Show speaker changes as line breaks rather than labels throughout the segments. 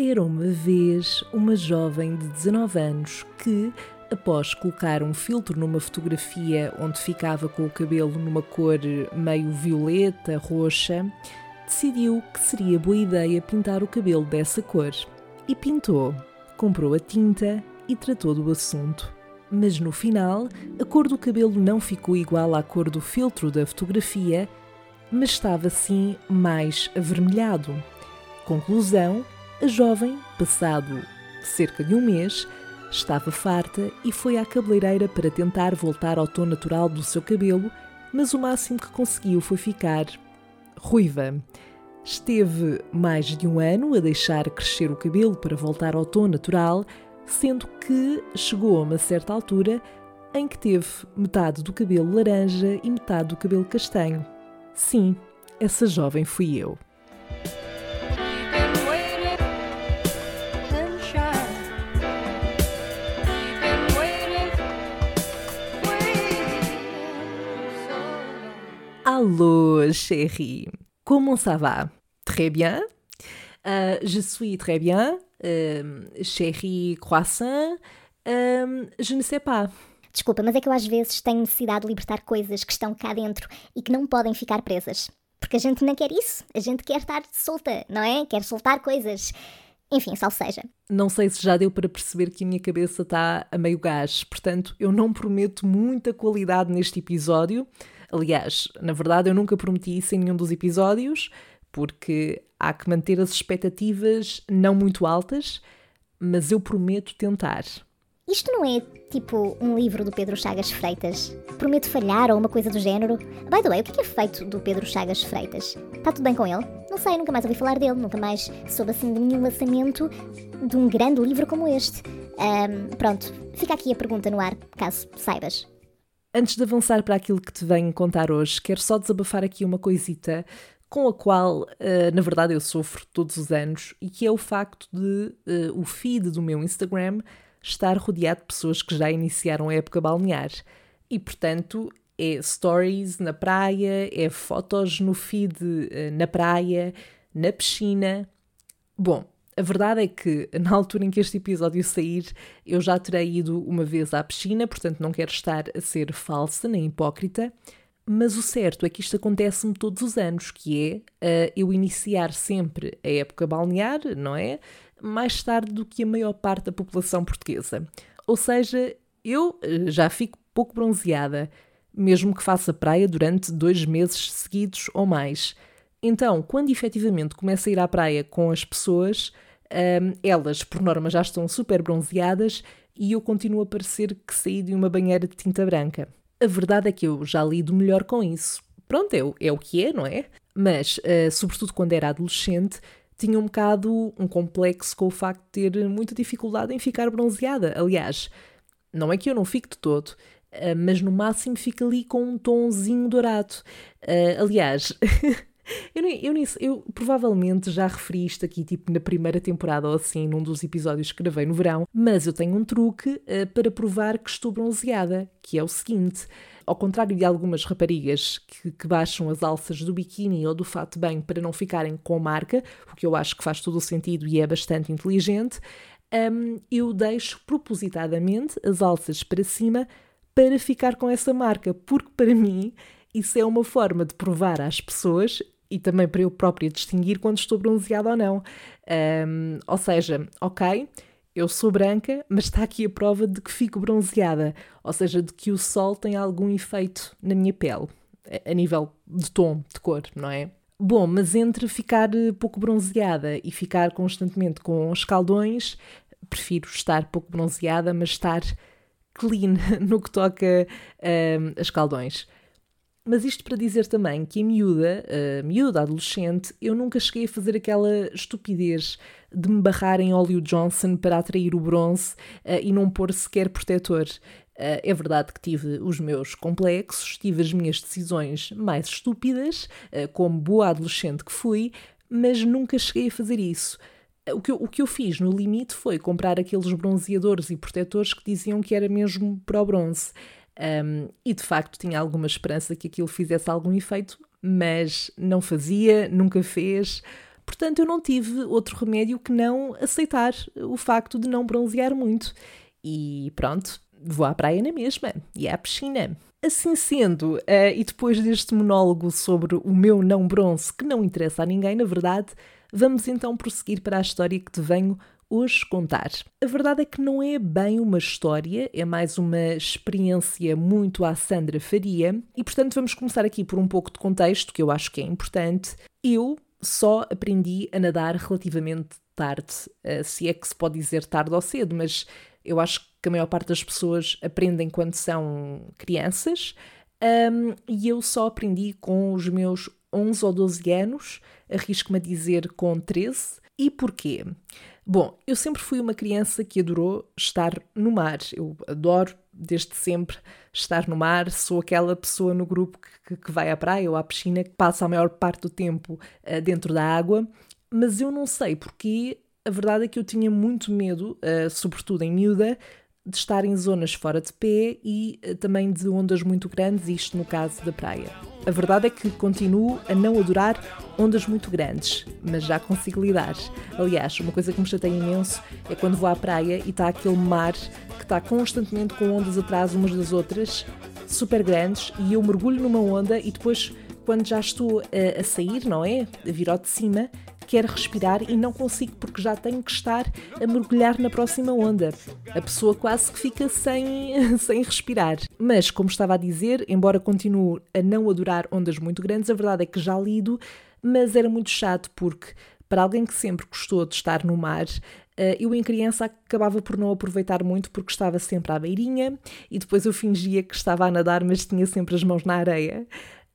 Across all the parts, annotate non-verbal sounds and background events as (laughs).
Era uma vez uma jovem de 19 anos que, após colocar um filtro numa fotografia onde ficava com o cabelo numa cor meio violeta, roxa, decidiu que seria boa ideia pintar o cabelo dessa cor. E pintou. Comprou a tinta e tratou do assunto. Mas no final, a cor do cabelo não ficou igual à cor do filtro da fotografia, mas estava sim mais avermelhado. Conclusão: a jovem, passado cerca de um mês, estava farta e foi à cabeleireira para tentar voltar ao tom natural do seu cabelo, mas o máximo que conseguiu foi ficar ruiva. Esteve mais de um ano a deixar crescer o cabelo para voltar ao tom natural, sendo que chegou a uma certa altura em que teve metade do cabelo laranja e metade do cabelo castanho. Sim, essa jovem fui eu. Allô, chérie. Comment ça va? Très bien. Uh, je suis très bien. Uh, chérie croissant. Uh, je ne sais pas.
Desculpa, mas é que eu às vezes tenho necessidade de libertar coisas que estão cá dentro e que não podem ficar presas. Porque a gente não quer isso. A gente quer estar solta, não é? Quer soltar coisas. Enfim, só seja.
Não sei se já deu para perceber que a minha cabeça está a meio gás, portanto, eu não prometo muita qualidade neste episódio. Aliás, na verdade, eu nunca prometi isso em nenhum dos episódios, porque há que manter as expectativas não muito altas, mas eu prometo tentar.
Isto não é tipo um livro do Pedro Chagas Freitas? Prometo falhar ou uma coisa do género? By the way, o que é, feito do Pedro Chagas Freitas? Está tudo bem com ele? Não sei, nunca mais ouvi falar dele, nunca mais soube assim de nenhum lançamento de um grande livro como este. Um, pronto, fica aqui a pergunta no ar, caso saibas.
Antes de avançar para aquilo que te venho contar hoje, quero só desabafar aqui uma coisita com a qual, uh, na verdade, eu sofro todos os anos e que é o facto de uh, o feed do meu Instagram estar rodeado de pessoas que já iniciaram a época balnear. E, portanto, é stories na praia, é fotos no feed uh, na praia, na piscina. Bom, a verdade é que, na altura em que este episódio sair, eu já terei ido uma vez à piscina, portanto não quero estar a ser falsa nem hipócrita, mas o certo é que isto acontece-me todos os anos, que é uh, eu iniciar sempre a época balnear, não é? Mais tarde do que a maior parte da população portuguesa. Ou seja, eu uh, já fico pouco bronzeada, mesmo que faça praia durante dois meses seguidos ou mais. Então, quando efetivamente começo a ir à praia com as pessoas, um, elas, por norma, já estão super bronzeadas e eu continuo a parecer que saí de uma banheira de tinta branca. A verdade é que eu já lido melhor com isso. Pronto, é, é o que é, não é? Mas, uh, sobretudo quando era adolescente, tinha um bocado um complexo com o facto de ter muita dificuldade em ficar bronzeada. Aliás, não é que eu não fique de todo, uh, mas no máximo fica ali com um tonzinho dourado. Uh, aliás, (laughs) Eu, nem, eu, nem, eu provavelmente já referi isto aqui, tipo, na primeira temporada ou assim, num dos episódios que gravei no verão, mas eu tenho um truque uh, para provar que estou bronzeada, que é o seguinte. Ao contrário de algumas raparigas que, que baixam as alças do biquíni ou do fato bem para não ficarem com marca, o que eu acho que faz todo o sentido e é bastante inteligente, um, eu deixo propositadamente as alças para cima para ficar com essa marca, porque para mim isso é uma forma de provar às pessoas e também para eu própria distinguir quando estou bronzeada ou não. Um, ou seja, ok, eu sou branca, mas está aqui a prova de que fico bronzeada, ou seja, de que o sol tem algum efeito na minha pele, a nível de tom, de cor, não é? Bom, mas entre ficar eh, pouco bronzeada e ficar constantemente com escaldões, prefiro estar pouco bronzeada, mas estar clean (laughs) no que toca a escaldões. Mas isto para dizer também que a miúda, a miúda adolescente, eu nunca cheguei a fazer aquela estupidez de me barrar em óleo Johnson para atrair o bronze uh, e não pôr sequer protetor. Uh, é verdade que tive os meus complexos, tive as minhas decisões mais estúpidas, uh, como boa adolescente que fui, mas nunca cheguei a fazer isso. O que, eu, o que eu fiz no limite foi comprar aqueles bronzeadores e protetores que diziam que era mesmo para o bronze. Um, e de facto tinha alguma esperança que aquilo fizesse algum efeito, mas não fazia, nunca fez. Portanto, eu não tive outro remédio que não aceitar o facto de não bronzear muito. E pronto, vou à praia na mesma e à piscina. Assim sendo, uh, e depois deste monólogo sobre o meu não bronze, que não interessa a ninguém, na verdade, vamos então prosseguir para a história que te venho hoje contar. A verdade é que não é bem uma história, é mais uma experiência muito à Sandra Faria, e portanto vamos começar aqui por um pouco de contexto, que eu acho que é importante. Eu só aprendi a nadar relativamente tarde, uh, se é que se pode dizer tarde ou cedo, mas eu acho que a maior parte das pessoas aprendem quando são crianças, um, e eu só aprendi com os meus 11 ou 12 anos, arrisco-me a dizer com 13. E porquê? Bom, eu sempre fui uma criança que adorou estar no mar. Eu adoro, desde sempre, estar no mar. Sou aquela pessoa no grupo que, que vai à praia ou à piscina que passa a maior parte do tempo uh, dentro da água. Mas eu não sei porquê a verdade é que eu tinha muito medo, uh, sobretudo em miúda, de estar em zonas fora de pé e uh, também de ondas muito grandes, isto no caso da praia. A verdade é que continuo a não adorar ondas muito grandes, mas já consigo lidar. Aliás, uma coisa que me chateia imenso é quando vou à praia e está aquele mar que está constantemente com ondas atrás umas das outras, super grandes, e eu mergulho numa onda e depois, quando já estou a, a sair, não é? A vir ao de cima, quero respirar e não consigo porque já tenho que estar a mergulhar na próxima onda. A pessoa quase que fica sem, (laughs) sem respirar. Mas, como estava a dizer, embora continue a não adorar ondas muito grandes, a verdade é que já lido, mas era muito chato porque, para alguém que sempre gostou de estar no mar, eh, eu em criança acabava por não aproveitar muito porque estava sempre à beirinha e depois eu fingia que estava a nadar, mas tinha sempre as mãos na areia.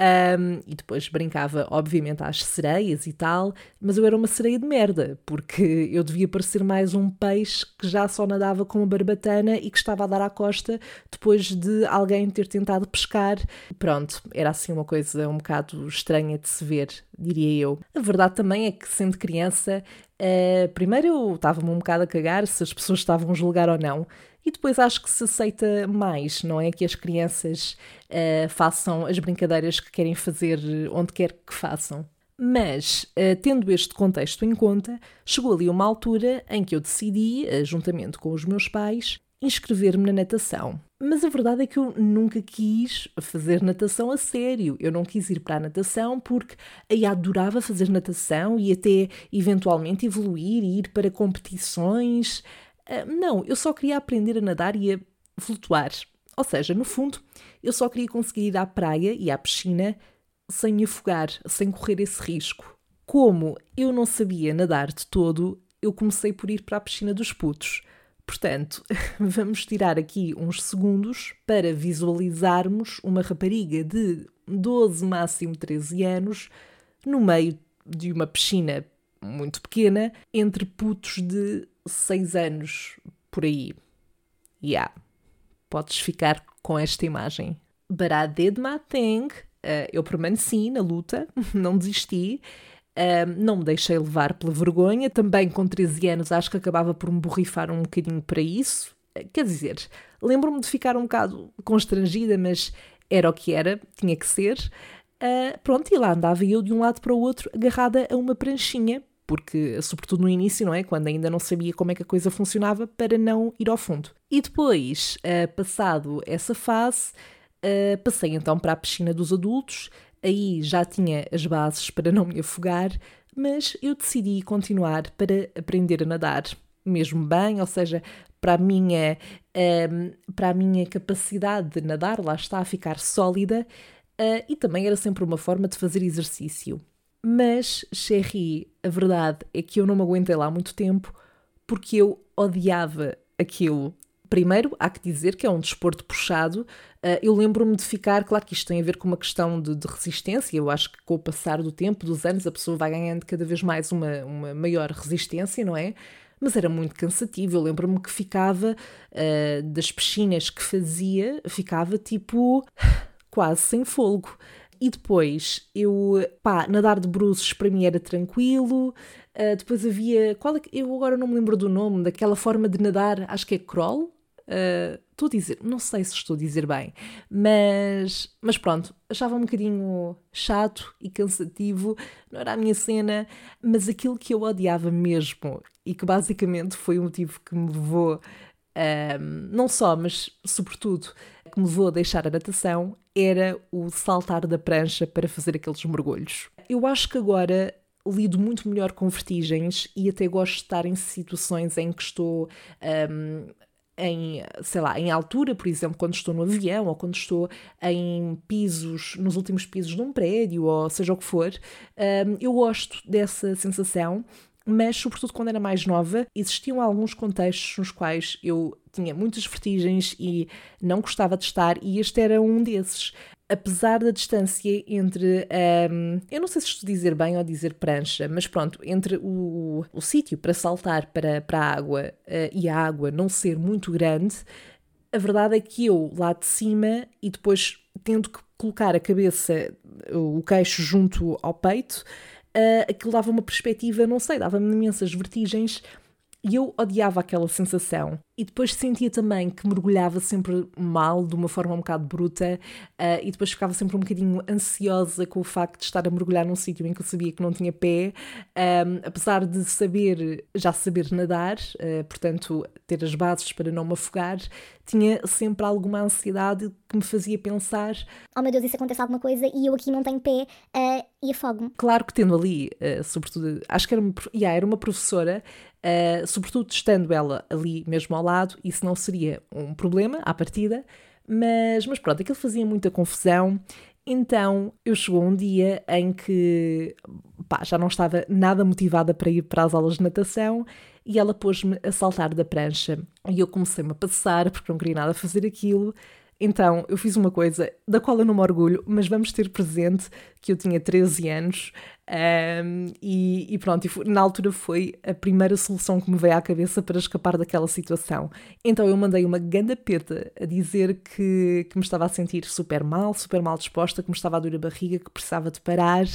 Um, e depois brincava, obviamente, às sereias e tal, mas eu era uma sereia de merda, porque eu devia parecer mais um peixe que já só nadava com uma barbatana e que estava a dar à costa depois de alguém ter tentado pescar. Pronto, era assim uma coisa um bocado estranha de se ver, diria eu. A verdade também é que, sendo criança, uh, primeiro eu estava-me um bocado a cagar se as pessoas estavam a julgar ou não. E depois acho que se aceita mais, não é? Que as crianças uh, façam as brincadeiras que querem fazer onde quer que façam. Mas, uh, tendo este contexto em conta, chegou ali uma altura em que eu decidi, uh, juntamente com os meus pais, inscrever-me na natação. Mas a verdade é que eu nunca quis fazer natação a sério. Eu não quis ir para a natação porque aí adorava fazer natação e até eventualmente evoluir e ir para competições. Uh, não, eu só queria aprender a nadar e a flutuar. Ou seja, no fundo, eu só queria conseguir ir à praia e à piscina sem me afogar, sem correr esse risco. Como eu não sabia nadar de todo, eu comecei por ir para a piscina dos putos. Portanto, (laughs) vamos tirar aqui uns segundos para visualizarmos uma rapariga de 12, máximo 13 anos, no meio de uma piscina muito pequena, entre putos de seis anos por aí. Yeah. Podes ficar com esta imagem. But I did my thing. Uh, eu permaneci na luta, (laughs) não desisti. Uh, não me deixei levar pela vergonha. Também com 13 anos acho que acabava por me borrifar um bocadinho para isso. Uh, quer dizer, lembro-me de ficar um bocado constrangida, mas era o que era, tinha que ser. Uh, pronto, e lá andava eu de um lado para o outro, agarrada a uma pranchinha, porque, sobretudo no início, não é? Quando ainda não sabia como é que a coisa funcionava, para não ir ao fundo. E depois, uh, passado essa fase, uh, passei então para a piscina dos adultos, aí já tinha as bases para não me afogar, mas eu decidi continuar para aprender a nadar, mesmo bem, ou seja, para a minha, uh, para a minha capacidade de nadar, lá está, a ficar sólida, e também era sempre uma forma de fazer exercício. Mas, Cherry, a verdade é que eu não me aguentei lá muito tempo porque eu odiava aquilo. Primeiro, há que dizer que é um desporto puxado. Uh, eu lembro-me de ficar, claro que isto tem a ver com uma questão de, de, resistência. Eu acho que com o passar do tempo, dos anos, a pessoa vai ganhando cada vez mais uma, uma maior resistência, não é? Mas era muito cansativo. Eu lembro-me que ficava, uh, das piscinas que fazia, ficava tipo (sighs) quase sem folgo. E depois eu, pá, nadar de bruços para mim era tranquilo. Uh, depois havia, qual é, eu agora não me lembro do nome, daquela forma de nadar, acho que é crawl. Uh, estou a dizer, não sei se estou a dizer bem, mas, mas pronto, achava um bocadinho chato e cansativo, não era a minha cena, mas aquilo que eu odiava mesmo e que basicamente foi o motivo que me levou, não só, mas sobretudo, que me levou a deixar a natação, era o saltar da prancha para fazer aqueles mergulhos. Eu acho que agora lido muito melhor com vertigens e até gosto de estar em situações em que estou um, em, sei lá, em altura, por exemplo, quando estou no avião ou quando estou em pisos, nos últimos pisos de um prédio ou seja o que for, um, eu gosto dessa sensação mas sobretudo quando era mais nova, existiam alguns contextos nos quais eu tinha muitas vertigens e não gostava de estar, e este era um desses. Apesar da distância entre, um, eu não sei se estou a dizer bem ou dizer prancha, mas pronto, entre o, o sítio para saltar para, para a água uh, e a água não ser muito grande, a verdade é que eu lá de cima e depois tendo que colocar a cabeça, o queixo junto ao peito, uh, aquilo dava uma perspectiva, não sei, dava-me imensas vertigens e eu odiava aquela sensação. E depois sentia também que mergulhava sempre mal, de uma forma um bocado bruta, uh, e depois ficava sempre um bocadinho ansiosa com o facto de estar a mergulhar num sítio em que eu sabia que não tinha pé, um, apesar de saber, já saber nadar, uh, portanto, ter as bases para não me afogar, tinha sempre alguma ansiedade que me fazia pensar:
Oh meu Deus, isso acontece alguma coisa e eu aqui não tenho pé uh, e afogo-me.
Claro que tendo ali, sobretudo, acho que era uma, yeah, era uma professora Uh, sobretudo estando ela ali mesmo ao lado, isso não seria um problema à partida, mas, mas pronto, aquilo fazia muita confusão. Então eu chegou um dia em que pá, já não estava nada motivada para ir para as aulas de natação e ela pôs-me a saltar da prancha. E eu comecei-me a passar porque não queria nada fazer aquilo. Então eu fiz uma coisa da qual eu não me orgulho, mas vamos ter presente que eu tinha 13 anos um, e, e, pronto, e na altura foi a primeira solução que me veio à cabeça para escapar daquela situação. Então eu mandei uma ganda peta a dizer que, que me estava a sentir super mal, super mal disposta, que me estava a doer a barriga, que precisava de parar.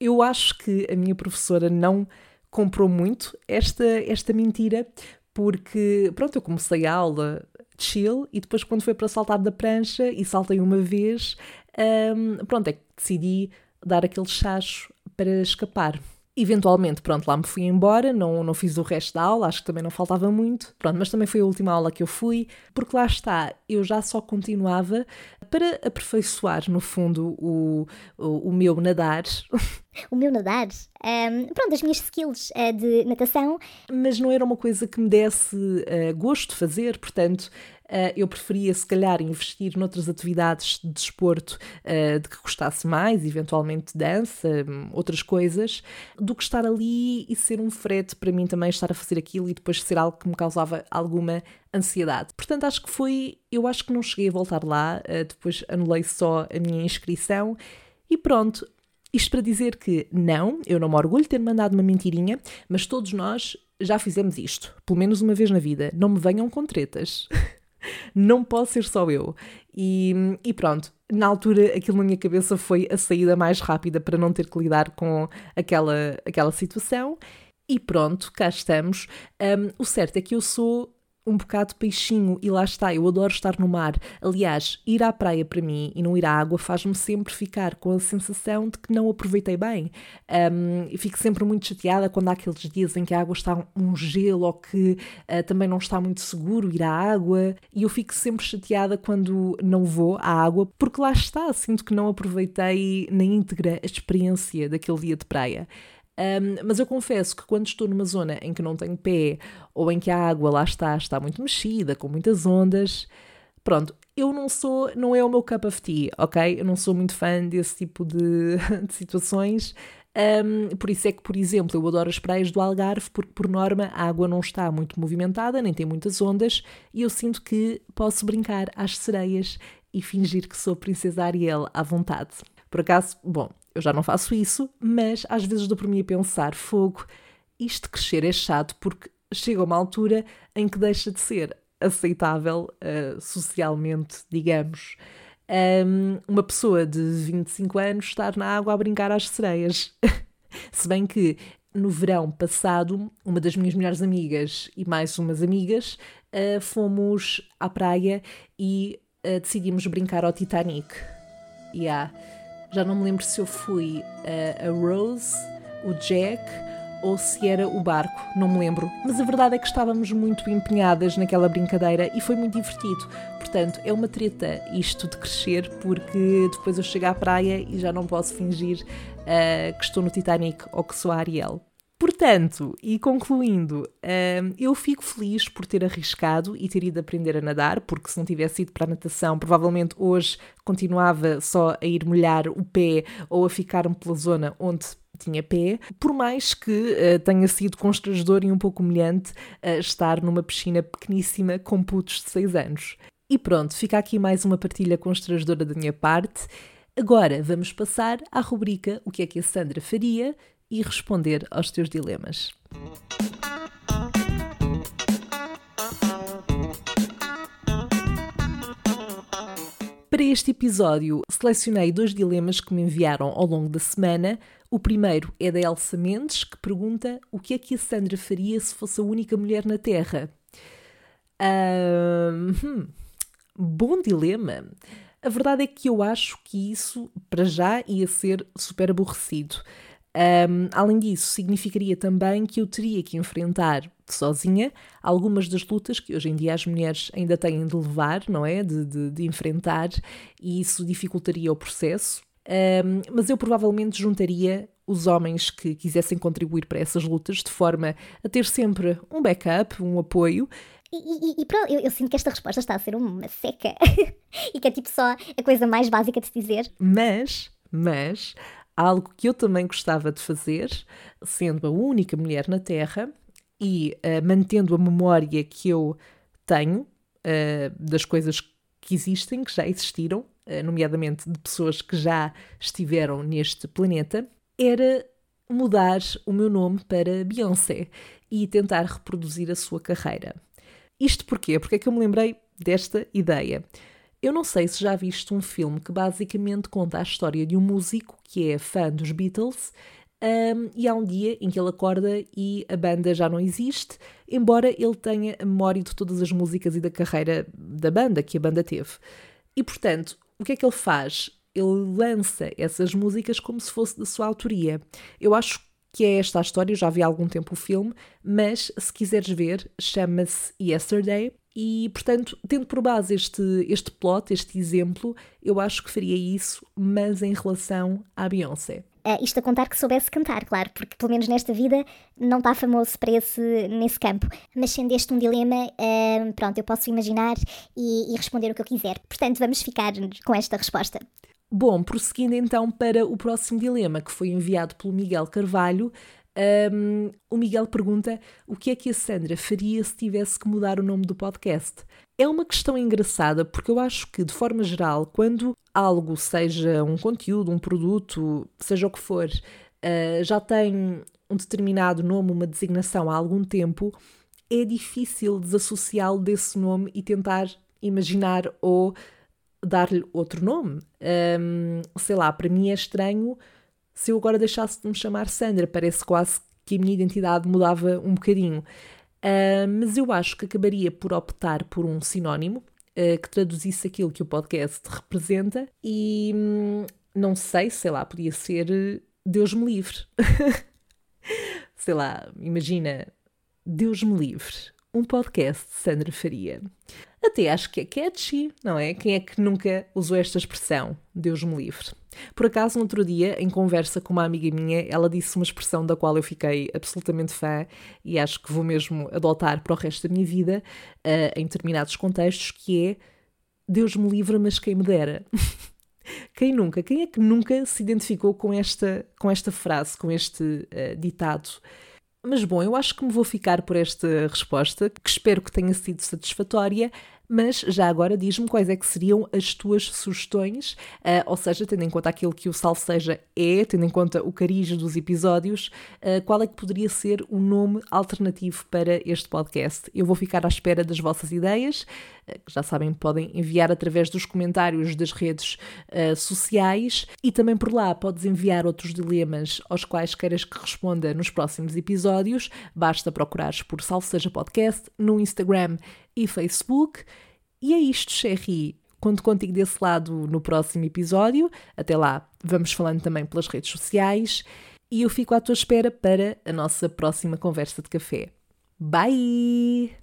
Eu acho que a minha professora não comprou muito esta, esta mentira, porque pronto, eu comecei a aula chill e depois quando foi para saltar da prancha e saltei uma vez, um, pronto, é que decidi dar aquele chacho para escapar. Eventualmente, pronto, lá me fui embora, não, não fiz o resto da aula, acho que também não faltava muito, pronto, mas também foi a última aula que eu fui, porque lá está, eu já só continuava para aperfeiçoar, no fundo, o, o, o meu nadar. (laughs)
O meu nadar? Um, pronto, as minhas skills uh, de natação.
Mas não era uma coisa que me desse uh, gosto de fazer, portanto, eu preferia se calhar investir noutras atividades de desporto uh, de que gostasse mais, eventualmente dança, outras coisas, do que estar ali e ser um frete para mim também estar a fazer aquilo e depois ser algo que me causava alguma ansiedade. Portanto, acho que foi, eu acho que não cheguei a voltar lá, uh, depois anulei só a minha inscrição e pronto, isto para dizer que não, eu não me orgulho de ter mandado uma mentirinha, mas todos nós já fizemos isto, pelo menos uma vez na vida. Não me venham com tretas. (laughs) não pode ser só eu. E, e, pronto, na altura aquilo na minha cabeça foi a saída mais rápida para não ter que lidar com aquela, aquela situação. E pronto, cá estamos. Um, o certo é que eu sou um bocado peixinho e lá está, eu adoro estar no mar. Aliás, ir à praia para mim e não ir à água faz-me sempre ficar com a sensação de que não aproveitei bem. Um, fico sempre muito chateada quando há aqueles dias em que a água está um gelo ou que uh, também não está muito seguro ir à água. E eu fico sempre chateada quando não vou à água porque lá está, sinto que não aproveitei na íntegra a experiência daquele dia de praia. Um, mas eu confesso que quando estou numa zona em que não tenho pé ou em que a água lá está, está muito mexida, com muitas ondas, pronto, eu não sou, não é o meu cup of tea, ok? Eu não sou muito fã desse tipo de, (laughs) de situações. Um, por isso é que, por exemplo, eu adoro as praias do Algarve, porque por norma a água não está muito movimentada, nem tem muitas ondas, e eu sinto que posso brincar às sereias e fingir que sou Princesa Ariel à vontade. Por acaso, bom, eu já não faço isso, mas às vezes dou por mim a pensar: fogo, isto crescer é chato porque chega uma altura em que deixa de ser aceitável uh, socialmente, digamos. Um, uma pessoa de 25 anos estar na água a brincar às sereias. (laughs) Se bem que no verão passado, uma das minhas melhores amigas e mais umas amigas uh, fomos à praia e uh, decidimos brincar ao Titanic. Yeah. Já não me lembro se eu fui uh, a Rose, o Jack ou se era o barco, não me lembro. Mas a verdade é que estávamos muito empenhadas naquela brincadeira e foi muito divertido. Portanto, é uma treta isto de crescer, porque depois eu chego à praia e já não posso fingir uh, que estou no Titanic ou que sou a Ariel. Portanto, e concluindo, um, eu fico feliz por ter arriscado e ter ido aprender a nadar, porque se não tivesse ido para a natação, provavelmente hoje continuava só a ir molhar o pé ou a ficar-me pela zona onde tinha pé, por mais que uh, tenha sido constrangedor e um pouco humilhante uh, estar numa piscina pequeníssima com putos de 6 anos. E pronto, fica aqui mais uma partilha constrangedora da minha parte. Agora vamos passar à rubrica O que é que a Sandra faria e responder aos teus dilemas. Para este episódio, selecionei dois dilemas que me enviaram ao longo da semana. O primeiro é da Elsa Mendes, que pergunta o que é que a Sandra faria se fosse a única mulher na Terra. hum, bom dilema. A verdade é que eu acho que isso, para já, ia ser super aborrecido. Um, além disso, significaria também que eu teria que enfrentar sozinha algumas das lutas que hoje em dia as mulheres ainda têm de levar, não é? De, de, de enfrentar, e isso dificultaria o processo. Um, mas eu provavelmente juntaria os homens que quisessem contribuir para essas lutas de forma a ter sempre um backup, um apoio.
E, e, e pronto, eu, eu, sinto que esta resposta está a ser uma seca (laughs) e que é tipo só a coisa mais básica de se dizer.
Mas, mas, algo que eu também gostava de fazer, sendo a única mulher na Terra e uh, mantendo a memória que eu tenho uh, das coisas que existem, que já existiram, uh, nomeadamente de pessoas que já estiveram neste planeta, era mudar o meu nome para Beyoncé e tentar reproduzir a sua carreira. Isto porquê? Porque é que eu me lembrei desta ideia. Eu não sei se já viste um filme que basicamente conta a história de um músico que é fã dos Beatles um, e há um dia em que ele acorda e a banda já não existe, embora ele tenha a memória de todas as músicas e da carreira da banda que a banda teve. E portanto, o que é que ele faz? Ele lança essas músicas como se fosse da sua autoria. Eu acho que é esta a história, eu já vi há algum tempo o filme, mas se quiseres ver, chama-se Yesterday e, portanto, tendo por base este, este plot, este exemplo, eu acho que faria isso, mas em relação à Beyoncé.
Uh, isto a contar que soubesse cantar, claro, porque pelo menos nesta vida não está famoso para esse, nesse campo. Mas sendo este um dilema, uh, pronto, eu posso imaginar e, e responder o que eu quiser. Portanto, vamos ficar com esta resposta.
Bom, prosseguindo então para o próximo dilema, que foi enviado pelo Miguel Carvalho, um, o Miguel pergunta o que é que a Sandra faria se tivesse que mudar o nome do podcast. É uma questão engraçada porque eu acho que, de forma geral, quando algo, seja um conteúdo, um produto, seja o que for, uh, já tem um determinado nome, uma designação há algum tempo, é difícil desassociá-lo desse nome e tentar imaginar ou dar-lhe outro nome. Um, sei lá, para mim é estranho se eu agora deixasse de me chamar Sandra, parece quase que a minha identidade mudava um bocadinho. Uh, mas eu acho que acabaria por optar por um sinónimo uh, que traduzisse aquilo que o podcast representa e hum, não sei, sei lá, podia ser Deus me livre. (laughs) sei lá, imagina, Deus me livre, um podcast de Sandra Faria. Até acho que é catchy, não é? Quem é que nunca usou esta expressão? Deus me livre. Por acaso, no outro dia, em conversa com uma amiga minha, ela disse uma expressão da qual eu fiquei absolutamente fã e acho que vou mesmo adotar para o resto da minha vida, uh, em determinados contextos, que é Deus me livre, mas quem me dera. (laughs) quem nunca? Quem é que nunca se identificou com esta, com esta frase, com este uh, ditado? Mas bom, eu acho que me vou ficar por esta resposta, que espero que tenha sido satisfatória, Mas já agora diz-me quais é que seriam as tuas sugestões, uh, ou seja, tendo em conta aquilo que o Salve Seja é, tendo em conta o cariz dos episódios, uh, qual é que poderia ser o nome alternativo para este podcast? Eu vou ficar à espera das vossas ideias, uh, já sabem, podem enviar através dos comentários das redes sociais e também por lá podes enviar outros dilemas aos quais queiras que responda nos próximos episódios. Basta procurares por Salve Seja Podcast no Instagram e Facebook. E é isto, Sherry. Conto contigo desse lado no próximo episódio. Até lá, vamos falando também pelas redes sociais. E eu fico à tua espera para a nossa próxima conversa de café. Bye!